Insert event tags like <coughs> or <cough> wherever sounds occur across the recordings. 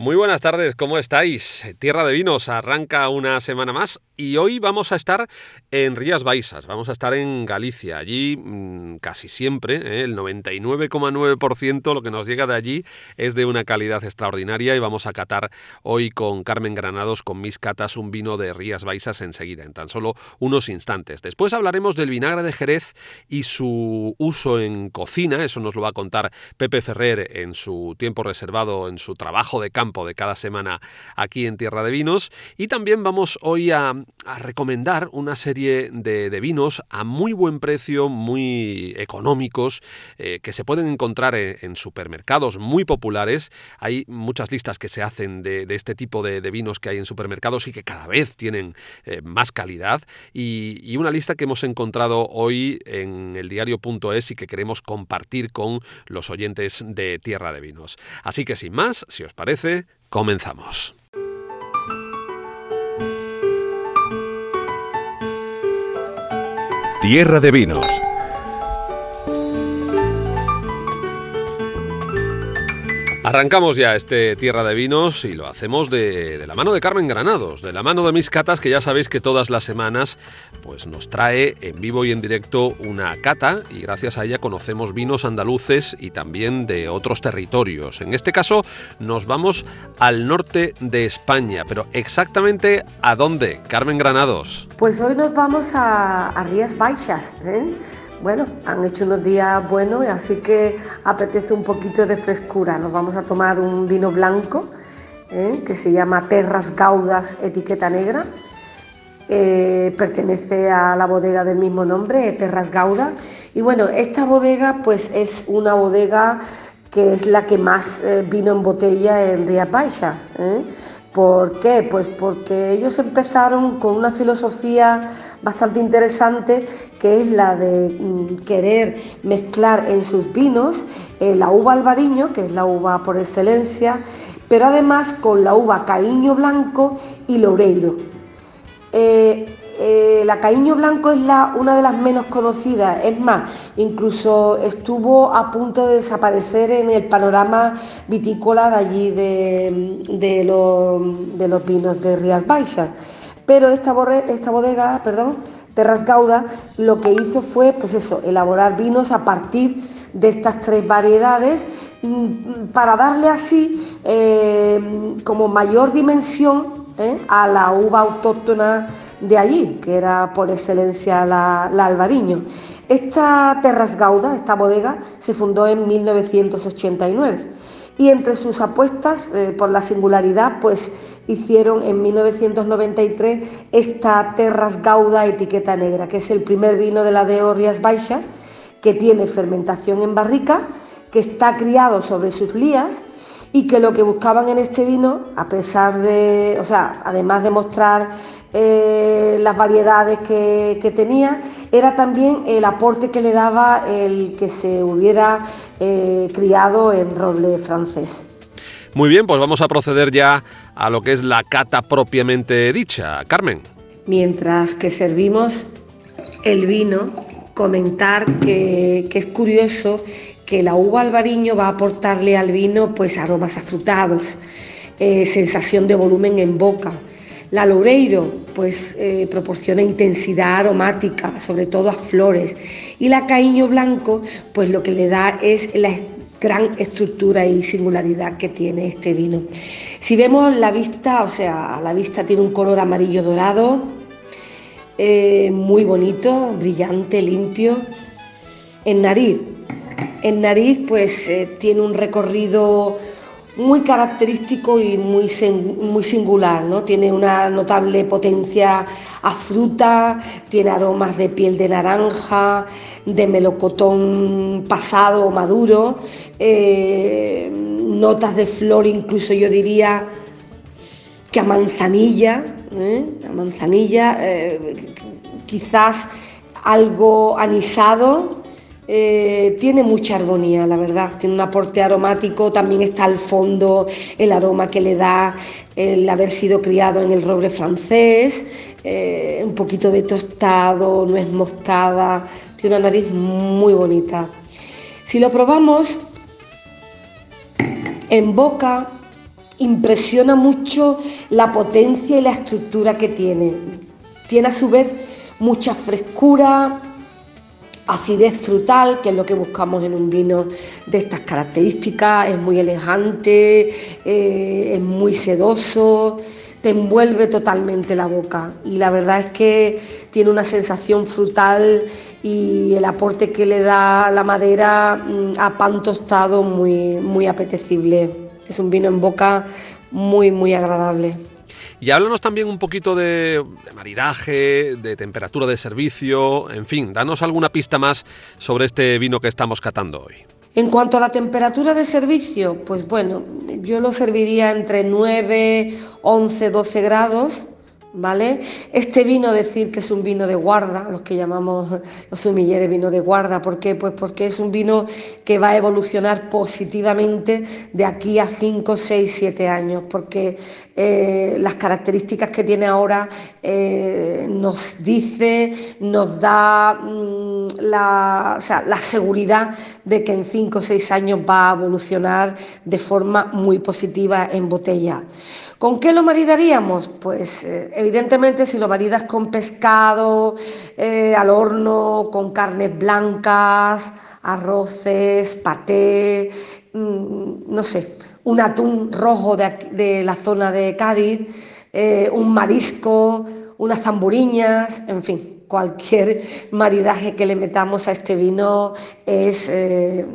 Muy buenas tardes, ¿cómo estáis? Tierra de Vinos arranca una semana más y hoy vamos a estar en Rías Baixas, vamos a estar en Galicia. Allí mm, casi siempre, ¿eh? el 99,9% lo que nos llega de allí es de una calidad extraordinaria y vamos a catar hoy con Carmen Granados, con mis catas, un vino de Rías Baixas enseguida, en tan solo unos instantes. Después hablaremos del vinagre de Jerez y su uso en cocina, eso nos lo va a contar Pepe Ferrer en su tiempo reservado, en su trabajo de campo de cada semana aquí en Tierra de Vinos. Y también vamos hoy a, recomendar una serie de, vinos a muy buen precio, muy económicos, eh, que se pueden encontrar en, supermercados muy populares. Hay muchas listas que se hacen de, este tipo de, vinos que hay en supermercados y que cada vez tienen eh, más calidad. Y, y una lista que hemos encontrado hoy en el diario.es y que queremos compartir con los oyentes de Tierra de Vinos. Así que sin más, si os parece, comenzamos. Tierra de Vinos Arrancamos ya este Tierra de Vinos y lo hacemos de, la mano de Carmen Granados, de la mano de mis catas, que ya sabéis que todas las semanas pues nos trae en vivo y en directo una cata y gracias a ella conocemos vinos andaluces y también de otros territorios. En este caso nos vamos al norte de España, pero exactamente ¿a dónde, Carmen Granados? Pues hoy nos vamos a, Rías Baixas, ¿eh? Bueno, han hecho unos días buenos, así que apetece un poquito de frescura. Nos vamos a tomar un vino blanco ¿eh? que se llama Terras Gaudas Etiqueta Negra. Eh, pertenece a la bodega del mismo nombre, Terras Gaudas. Y bueno, esta bodega pues es una bodega que es la que más eh, vino en botella en Rías Baixas. ¿Por qué? Pues porque ellos empezaron con una filosofía bastante interesante que es la de mm, querer mezclar en sus vinos eh, la uva albariño, que es la uva por excelencia, pero además con la uva caíño blanco y loureiro. Eh, eh, la Caíño Blanco es una de las menos conocidas, es más, incluso estuvo a punto de desaparecer en el panorama vitícola de allí de, los, vinos de Rías Baixas. Pero esta, esta bodega, perdón, Terras Gauda, lo que hizo fue, pues eso, elaborar vinos a partir de estas tres variedades mm, para darle así eh, como mayor dimensión ¿eh? a la uva autóctona de allí, que era por excelencia la, albariño. Esta Terras Gauda, esta bodega, se fundó en 1989 y entre sus apuestas eh, por la singularidad, pues hicieron en 1993 esta Terras Gauda etiqueta negra, que es el primer vino de la de Orrias Baixas, que tiene fermentación en barrica, que está criado sobre sus lías y que lo que buscaban en este vino, a pesar de, o sea, además de mostrar eh, las variedades que, tenía, era también el aporte que le daba el que se hubiera eh, criado en roble francés. Muy bien, pues vamos a proceder ya a lo que es la cata propiamente dicha. Carmen. Mientras que servimos el vino, comentar que, es curioso que la uva albariño va a aportarle al vino pues aromas afrutados, eh, sensación de volumen en boca la Loureiro pues eh, proporciona intensidad aromática, sobre todo a flores, y la Caíño Blanco pues lo que le da es la gran estructura y singularidad que tiene este vino. Si vemos la vista, o sea, la vista tiene un color amarillo dorado, eh, muy bonito, brillante, limpio. En nariz, en nariz pues eh, tiene un recorrido muy característico y muy, muy singular, ¿no? Tiene una notable potencia a fruta, tiene aromas de piel de naranja, de melocotón pasado o maduro, eh, notas de flor incluso yo diría que a manzanilla, ¿eh? a manzanilla, eh, quizás algo anisado, eh, tiene mucha armonía, la verdad. Tiene un aporte aromático, también está al fondo el aroma que le da el haber sido criado en el roble francés, un poquito de tostado, nuez mostada, tiene una nariz muy bonita. Si lo probamos en boca, impresiona mucho la potencia y la estructura que tiene. Tiene a su vez mucha frescura, acidez frutal, que es lo que buscamos en un vino de estas características, es muy elegante, eh, es muy sedoso, te envuelve totalmente la boca y la verdad es que tiene una sensación frutal y el aporte que le da la madera mm, a pan tostado muy, muy apetecible. Es un vino en boca muy, muy agradable. Y háblanos también un poquito de, maridaje, de temperatura de servicio, en fin, danos alguna pista más sobre este vino que estamos catando hoy. En cuanto a la temperatura de servicio, pues bueno, yo lo serviría entre 9, 11, 12 grados ¿vale? Este vino, decir que es un vino de guarda, los que llamamos los sumilleres vino de guarda, ¿por qué? Pues porque es un vino que va a evolucionar positivamente de aquí a 5, 6, 7 años, porque eh, las características que tiene ahora eh, nos dice, nos da mm, la, la seguridad de que en 5 o 6 años va a evolucionar de forma muy positiva en botella. ¿Con qué lo maridaríamos? Pues eh, evidentemente si lo maridas con pescado, eh, al horno, con carnes blancas, arroces, paté, mm, no sé, un atún rojo de, la zona de Cádiz, eh, un marisco, unas zamburiñas, en fin, cualquier maridaje que le metamos a este vino es,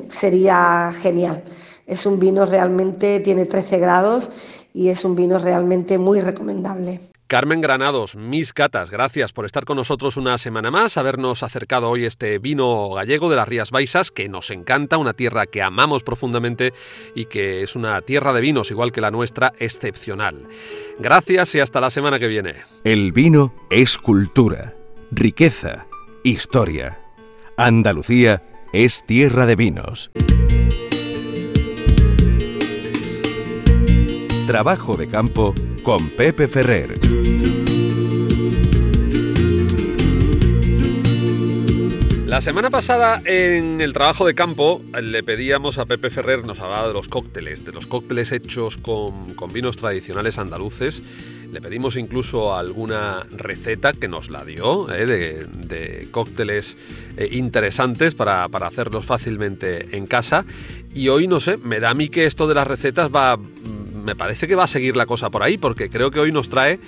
sería genial. Es un vino realmente, tiene 13 grados y es un vino realmente muy recomendable. Carmen Granados, mis catas, gracias por estar con nosotros una semana más, habernos acercado hoy este vino gallego de las Rías Baixas, que nos encanta, una tierra que amamos profundamente y que es una tierra de vinos, igual que la nuestra, excepcional. Gracias y hasta la semana que viene. El vino es cultura, riqueza, historia. Andalucía es tierra de vinos. Trabajo de campo con Pepe Ferrer. La semana pasada en el trabajo de campo le pedíamos a Pepe Ferrer, nos hablaba de los cócteles, de los cócteles hechos con, vinos tradicionales andaluces. Le pedimos incluso alguna receta que nos la dio ¿eh? de, cócteles eh, interesantes para, para hacerlos fácilmente en casa. Y hoy, no sé, me da a mí que esto de las recetas va me parece que va a seguir la cosa por ahí, porque creo que hoy nos trae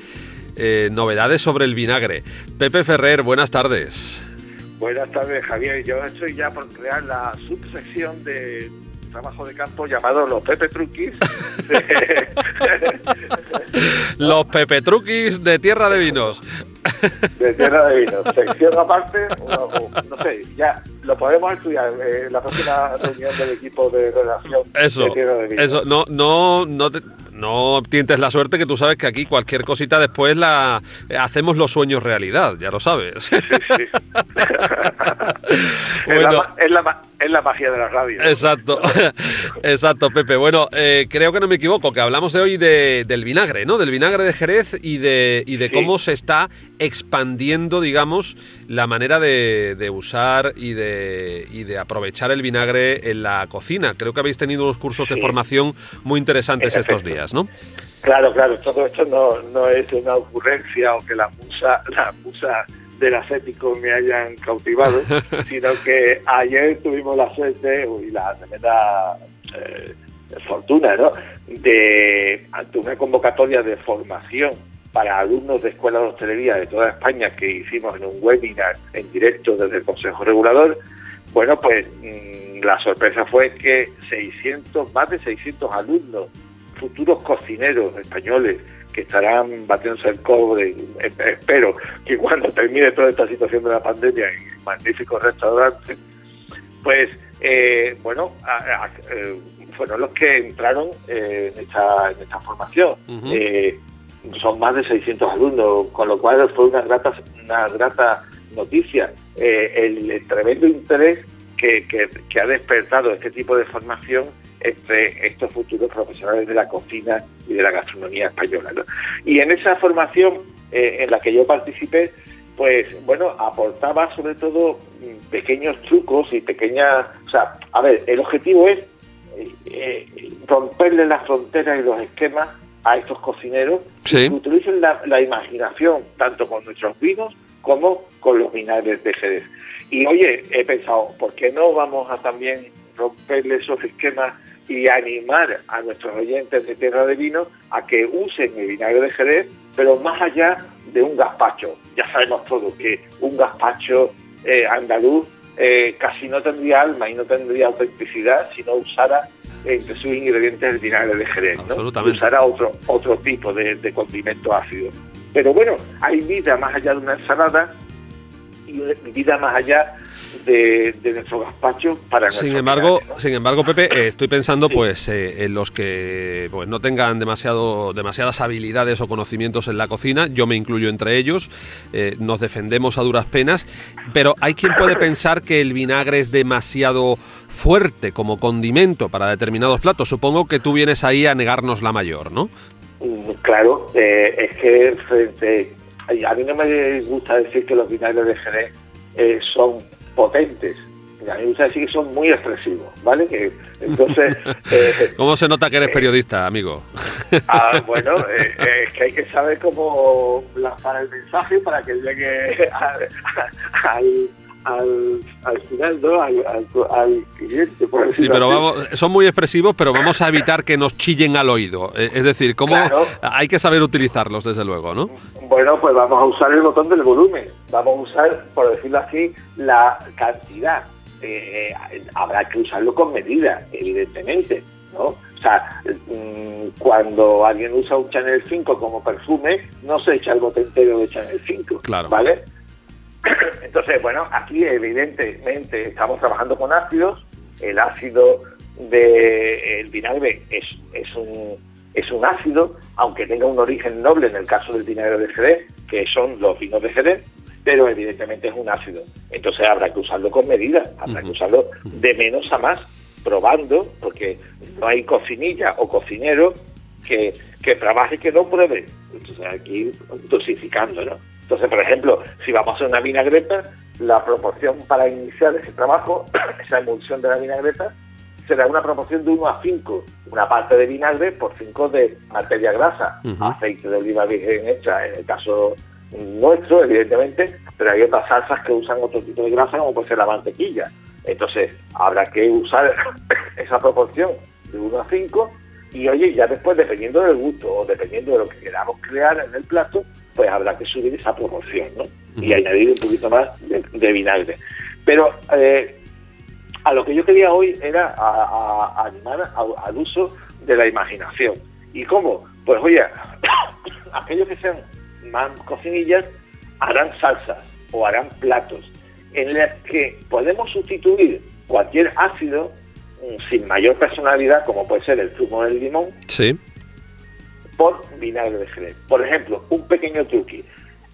eh, novedades sobre el vinagre. Pepe Ferrer, buenas tardes. Buenas tardes, Javier. Yo estoy ya por crear la subsección de trabajo de campo llamado los Pepe Truquis. <laughs> los Pepe Truquis de Tierra de Vinos. <laughs> de Tierra de Vinos. Sección aparte, no sé, ya lo podemos estudiar en la próxima reunión del equipo de redacción eso, de Tierra de Vinos. Eso, no, no, no te no tientes la suerte que tú sabes que aquí cualquier cosita después la hacemos los sueños realidad, ya lo sabes. es, la, magia de la radio. Exacto, <laughs> exacto, Pepe. Bueno, eh, creo que no me equivoco, que hablamos de hoy del vinagre, ¿no? Del vinagre de Jerez y de, y de cómo se está expandiendo, digamos, la manera de, usar y de, y de aprovechar el vinagre en la cocina. Creo que habéis tenido unos cursos de formación muy interesantes estos días. ¿no? Claro, claro, todo esto no, no es una ocurrencia o que la musa, la musa del ascético me hayan cautivado, <laughs> sino que ayer tuvimos la suerte y la tremenda eh, fortuna, ¿no? De, ante una convocatoria de formación para alumnos de escuelas de hostelería de toda España que hicimos en un webinar en directo desde el Consejo Regulador, bueno, pues mm, la sorpresa fue que 600, más de 600 alumnos futuros cocineros españoles que estarán batiéndose el cobre, eh, espero que cuando termine toda esta situación de la pandemia en magníficos restaurantes, pues eh, bueno, eh, fueron los que entraron en, esta, en esta formación. Son más de 600 alumnos, con lo cual fue una grata, una grata noticia. el, tremendo interés que, que ha despertado este tipo de formación entre estos futuros profesionales de la cocina y de la gastronomía española. Y en esa formación eh, en la que yo participé, pues bueno, aportaba sobre todo mm, pequeños trucos y pequeñas... O sea, a ver, el objetivo es eh, romperle las fronteras y los esquemas a estos cocineros Sí. que utilicen la, la imaginación tanto con nuestros vinos como con los vinagres de Jerez. Y oye, he pensado, ¿por qué no vamos a también romperle esos esquemas y animar a nuestros oyentes de Tierra de Vino a que usen el vinagre de Jerez, pero más allá de un gazpacho? Ya sabemos todos que un gazpacho eh, andaluz eh, casi no tendría alma y no tendría autenticidad si no usara entre sus ingredientes el vinagre de Jerez, ¿no? Usara otro, otro tipo de, de condimento ácido. Pero bueno, hay vida más allá de una ensalada y vida más allá de, de nuestro gazpacho para Sin embargo, sin embargo, Pepe, eh, estoy pensando Sí. pues eh, en los que pues no tengan demasiado demasiadas habilidades o conocimientos en la cocina. Yo me incluyo entre ellos. eh, nos defendemos a duras penas, pero hay quien puede pensar que el vinagre es demasiado fuerte como condimento para determinados platos. Supongo que tú vienes ahí a negarnos la mayor, ¿no? Mm, Claro, eh, es que frente, a mí no me gusta decir que los vinagres de Jerez eh, son potentes. A mí me gusta decir que son muy expresivos, ¿vale? Que, entonces, <laughs> eh, ¿Cómo se nota que eres periodista, amigo? <laughs> ah, bueno, eh, eh, es que hay que saber cómo lanzar el mensaje para que llegue al, al, al, al final, ¿no? Al, al, al cliente, por Sí, pero vamos, son muy expresivos, pero vamos a evitar que nos chillen al oído. Eh, Es decir, cómo Claro. hay que saber utilizarlos, desde luego, ¿no? Bueno, pues vamos a usar el botón del volumen. Vamos a usar, por decirlo así, la cantidad. Eh, eh, habrá que usarlo con medida, evidentemente, ¿no? O sea, mm, cuando alguien usa un Chanel 5 como perfume, no se echa el bote entero de Chanel 5, Claro. ¿vale? <laughs> Entonces, bueno, aquí evidentemente estamos trabajando con ácidos. El ácido del vinagre es, es, un, es un ácido, aunque tenga un origen noble en el caso del vinagre de Jerez, que son los vinos de Jerez, pero evidentemente es un ácido. Entonces habrá que usarlo con medida, habrá que usarlo de menos a más, probando, porque no hay cocinilla o cocinero que, que trabaje y que no pruebe. Entonces aquí dosificando, ¿no? Entonces, por ejemplo, si vamos a hacer una vinagreta, la proporción para iniciar ese trabajo, <coughs> esa emulsión de la vinagreta, será una proporción de 1 a 5. Una parte de vinagre por 5 de materia grasa, Ujú. aceite de oliva virgen hecha, en el caso nuestro, evidentemente, pero hay otras salsas que usan otro tipo de grasa, como puede ser la mantequilla. Entonces, habrá que usar <coughs> esa proporción de 1 a 5 y oye, ya después, dependiendo del gusto o dependiendo de lo que queramos crear en el plato, pues habrá que subir esa proporción, ¿no? Y añadir un poquito más de, de vinagre. Pero eh, a lo que yo quería hoy era a, a- a animar a- al uso de la imaginación. ¿Y cómo? Pues oye, <coughs> aquellos que sean más cocinillas harán salsas o harán platos en los que podemos sustituir cualquier ácido sin mayor personalidad, como puede ser el zumo del limón, Sí. por vinagre de Jerez. Por ejemplo, un pequeño truqui.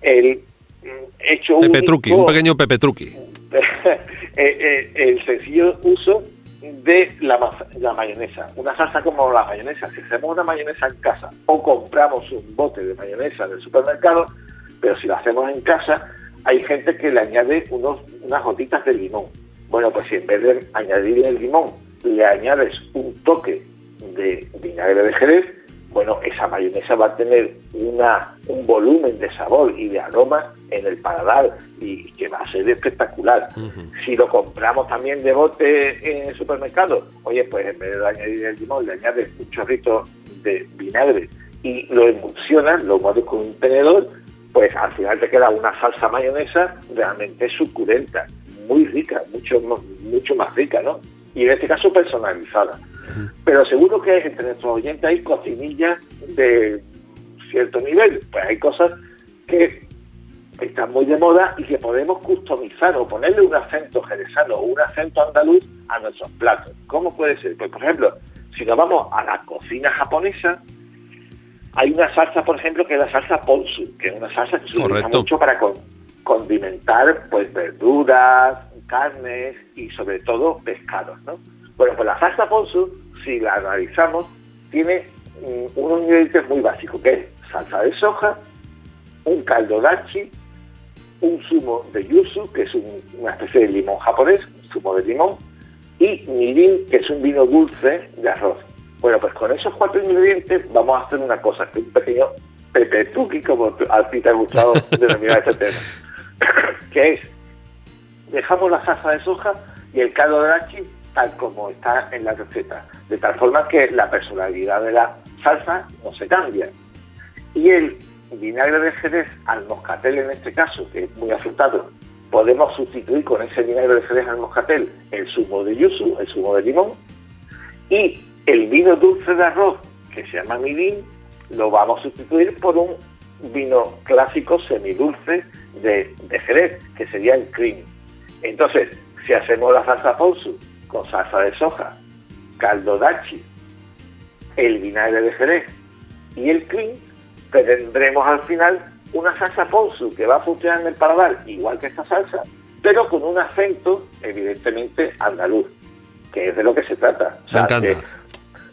El mm, hecho Pepe único- Truqui, un pequeño Pepe Truqui. <laughs> eh, eh, el sencillo uso de la, la mayonesa. Una salsa como la mayonesa. Si hacemos una mayonesa en casa o compramos un bote de mayonesa del supermercado, pero si lo hacemos en casa, hay gente que le añade unos, unas gotitas de limón. Bueno, pues si en vez de añadirle el limón, le añades un toque de vinagre de Jerez, bueno, esa mayonesa va a tener una, un volumen de sabor y de aroma en el paladar y que va a ser espectacular. Si lo compramos también de bote en el supermercado, oye, pues en vez de añadir el limón, le añades un chorrito de vinagre y lo emulsionas, lo mueves con un tenedor, pues al final te queda una salsa mayonesa realmente suculenta, muy rica, mucho, mucho más rica, ¿no? Y en este caso personalizada. Pero seguro que entre nuestros oyentes hay cocinillas de cierto nivel, pues hay cosas que están muy de moda y que podemos customizar o ponerle un acento jerezano o un acento andaluz a nuestros platos. ¿Cómo puede ser? Pues, por ejemplo, si nos vamos a la cocina japonesa, hay una salsa, por ejemplo, que es la salsa ponzu, que es una salsa que se utiliza mucho para con- condimentar pues verduras, carnes y sobre todo pescados, ¿no? Bueno, pues la salsa ponzu, si la analizamos, tiene mm, unos ingredientes muy básicos, que es salsa de soja, un caldo dachi, un zumo de yuzu, que es un- una especie de limón japonés, un zumo de limón, y mirin, que es un vino dulce de arroz. Bueno, pues con esos cuatro ingredientes vamos a hacer una cosa, que un pequeño pepetuki, como a ti te ha gustado <laughs> denominar este tema, que es, dejamos la salsa de soja y el caldo de dachi tal como está en la receta, de tal forma que la personalidad de la salsa no se cambia. Y el vinagre de jerez al moscatel en este caso, que es muy afrutado, podemos sustituir con ese vinagre de jerez al moscatel el zumo de yuzu, el zumo de limón, y el vino dulce de arroz, que se llama midín, lo vamos a sustituir por un vino clásico semidulce de, de jerez, que sería el cream. Entonces, si hacemos la salsa ponzu con salsa de soja, caldo dachi, el vinagre de jerez y el cream, tendremos al final una salsa ponzu que va a funcionar en el paladar igual que esta salsa, pero con un acento evidentemente andaluz, que es de lo que se trata.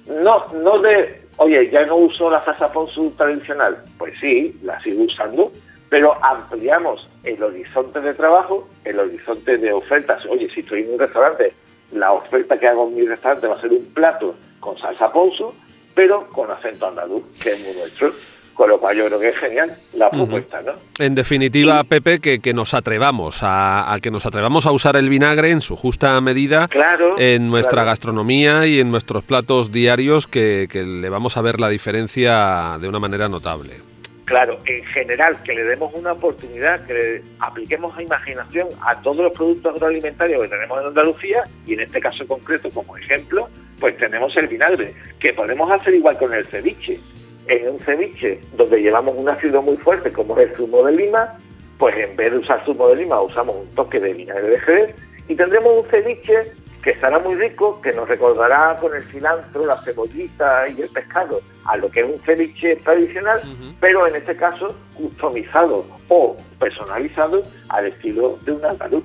no, no de, oye, ya no uso la salsa ponzu tradicional, pues sí, la sigo usando, pero ampliamos el horizonte de trabajo, el horizonte de ofertas. Oye, si estoy en un restaurante la oferta que hago en mi restaurante va a ser un plato con salsa ponzu, pero con acento andaluz, que es muy nuestro. Con lo cual yo creo que es genial la propuesta, ¿no? En definitiva, Pepe, que, nos atrevamos a, que nos atrevamos a usar el vinagre en su justa medida en nuestra gastronomía y en nuestros platos diarios, que le vamos a ver la diferencia de una manera notable. Claro, en general, que le demos una oportunidad, que le apliquemos imaginación a todos los productos agroalimentarios que tenemos en Andalucía y en este caso concreto, como ejemplo, pues tenemos el vinagre, que podemos hacer igual con el ceviche. En un ceviche donde llevamos un ácido muy fuerte como es el zumo de lima, pues en vez de usar zumo de lima usamos un toque de vinagre de jerez y tendremos un ceviche que estará muy rico, que nos recordará con el cilantro, la cebollita y el pescado a lo que es un ceviche tradicional, pero en este caso customizado o personalizado al estilo de un andaluz.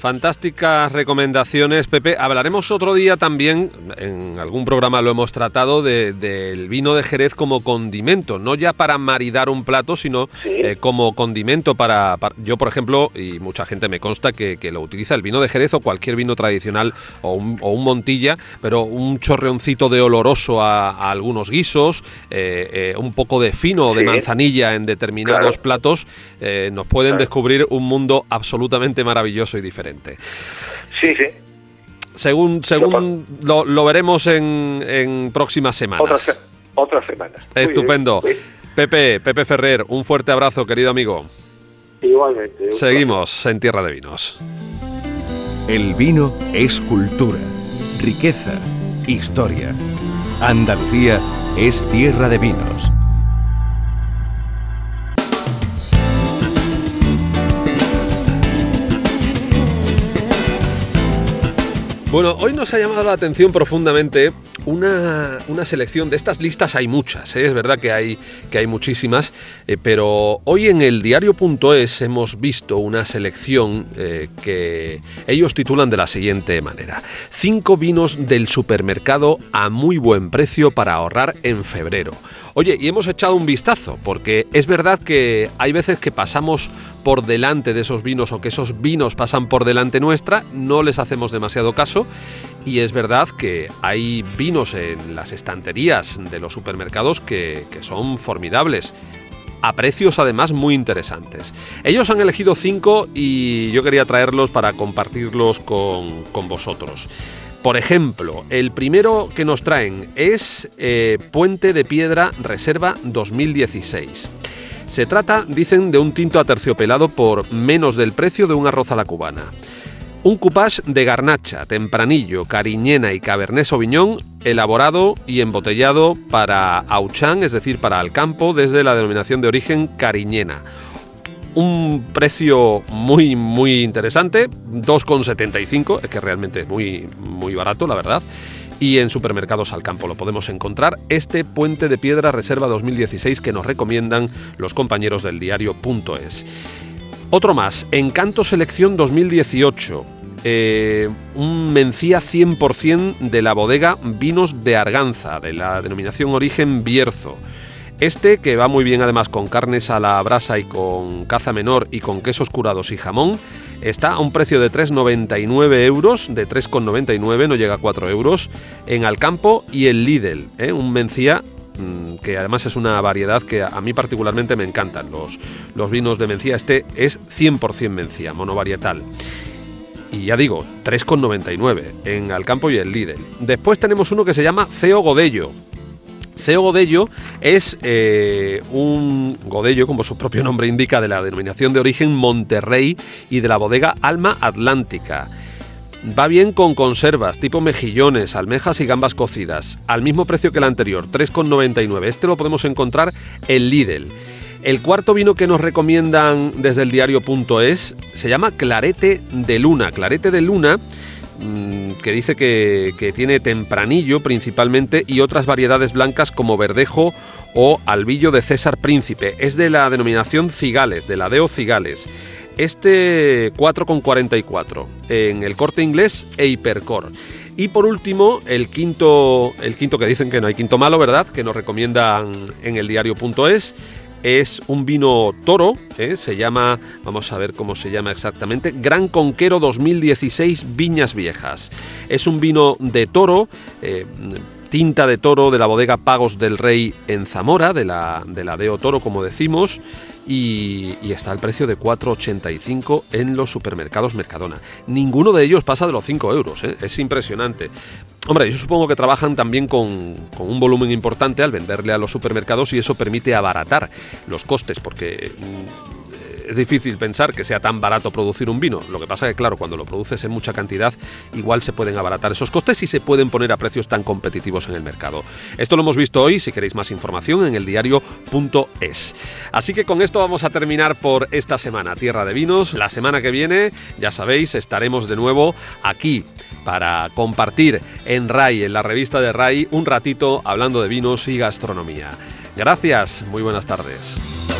Fantásticas recomendaciones, Pepe. Hablaremos otro día también, en algún programa lo hemos tratado, del vino de Jerez como condimento, no ya para maridar un plato, sino eh, como condimento para, Yo, por ejemplo, y mucha gente me consta que, lo utiliza el vino de Jerez o cualquier vino tradicional o un, Montilla, pero un chorreoncito de oloroso a, algunos guisos, eh, eh, un poco de fino de manzanilla en determinados platos, nos pueden descubrir un mundo absolutamente maravilloso y diferente. Sí, sí. Según, según lo, veremos en, próximas semanas. Otras, semanas. Estupendo. Pepe, Pepe Ferrer, un fuerte abrazo, querido amigo. Igualmente. Seguimos en Tierra de Vinos. El vino es cultura, riqueza, historia. Andalucía es tierra de vinos. Bueno, hoy nos ha llamado la atención profundamente una, selección de estas listas hay muchas, ¿eh? es verdad que hay, que hay muchísimas, eh, pero hoy en el diario.es hemos visto una selección eh, que ellos titulan de la siguiente manera. Cinco vinos del supermercado a muy buen precio para ahorrar en febrero. Oye, y hemos echado un vistazo, porque es verdad que hay veces que pasamos por delante de esos vinos o que esos vinos pasan por delante nuestra, no les hacemos demasiado caso y es verdad que hay vinos en las estanterías de los supermercados que, son formidables a precios además muy interesantes. Ellos han elegido cinco y yo quería traerlos para compartirlos con, vosotros. Por ejemplo, el primero que nos traen es eh, Puente de Piedra Reserva 2016. Se trata, dicen, de un tinto aterciopelado por menos del precio de un arroz a la cubana. Un coupage de garnacha, tempranillo, cariñena y cabernet sauvignon elaborado y embotellado para Auchan, es decir, para el campo, desde la denominación de origen cariñena. Un precio muy, muy interesante, 2,75, que realmente es muy, muy barato, la verdad. Y en supermercados al campo lo podemos encontrar este Puente de Piedra Reserva 2016 que nos recomiendan los compañeros del diario.es. Otro más, Encanto Selección 2018. Eh, un Mencía 100% de la bodega Vinos de Arganza, de la denominación origen Bierzo. Este, que va muy bien además con carnes a la brasa y con caza menor y con quesos curados y jamón, está a un precio de 3,99 euros, de 3,99, no llega a 4 euros, en Alcampo y en Lidl, ¿eh? un mencía mm, que además es una variedad que a mí particularmente me encantan. Los, los vinos de Mencía, este es 100% Mencía, monovarietal. Y ya digo, 3,99 en Alcampo y en Lidl. Después tenemos uno que se llama Ceo Godello, Ceo Godello es eh, un Godello, como su propio nombre indica, de la denominación de origen Monterrey y de la bodega Alma Atlántica. Va bien con conservas tipo mejillones, almejas y gambas cocidas, al mismo precio que el anterior, 3,99. Este lo podemos encontrar en Lidl. El cuarto vino que nos recomiendan desde el diario.es se llama Clarete de Luna. Clarete de Luna Mm, que dice que, tiene tempranillo principalmente y otras variedades blancas como verdejo o albillo de César Príncipe. Es de la denominación Cigales, de la Deo Cigales. Este 4,44 en el corte inglés e Hipercor. Y por último, el quinto, el quinto que dicen que no hay quinto malo, ¿verdad? Que nos recomiendan en el diario.es es un vino toro, ¿eh? se llama, vamos a ver cómo se llama exactamente, Gran Conquero 2016 Viñas Viejas. Es un vino de toro, eh, tinta de toro de la bodega Pagos del Rey en Zamora, de la, de la Deo Toro como decimos, y, está al precio de 4,85 en los supermercados Mercadona. Ninguno de ellos pasa de los 5 euros, ¿eh? es impresionante. Hombre, yo supongo que trabajan también con, con, un volumen importante al venderle a los supermercados y eso permite abaratar los costes, porque es difícil pensar que sea tan barato producir un vino. Lo que pasa es que, claro, cuando lo produces en mucha cantidad, igual se pueden abaratar esos costes y se pueden poner a precios tan competitivos en el mercado. Esto lo hemos visto hoy, si queréis más información, en el diario.es. Así que con esto vamos a terminar por esta semana, Tierra de Vinos. La semana que viene, ya sabéis, estaremos de nuevo aquí para compartir en RAI, en la revista de RAI, un ratito hablando de vinos y gastronomía. Gracias, muy buenas tardes.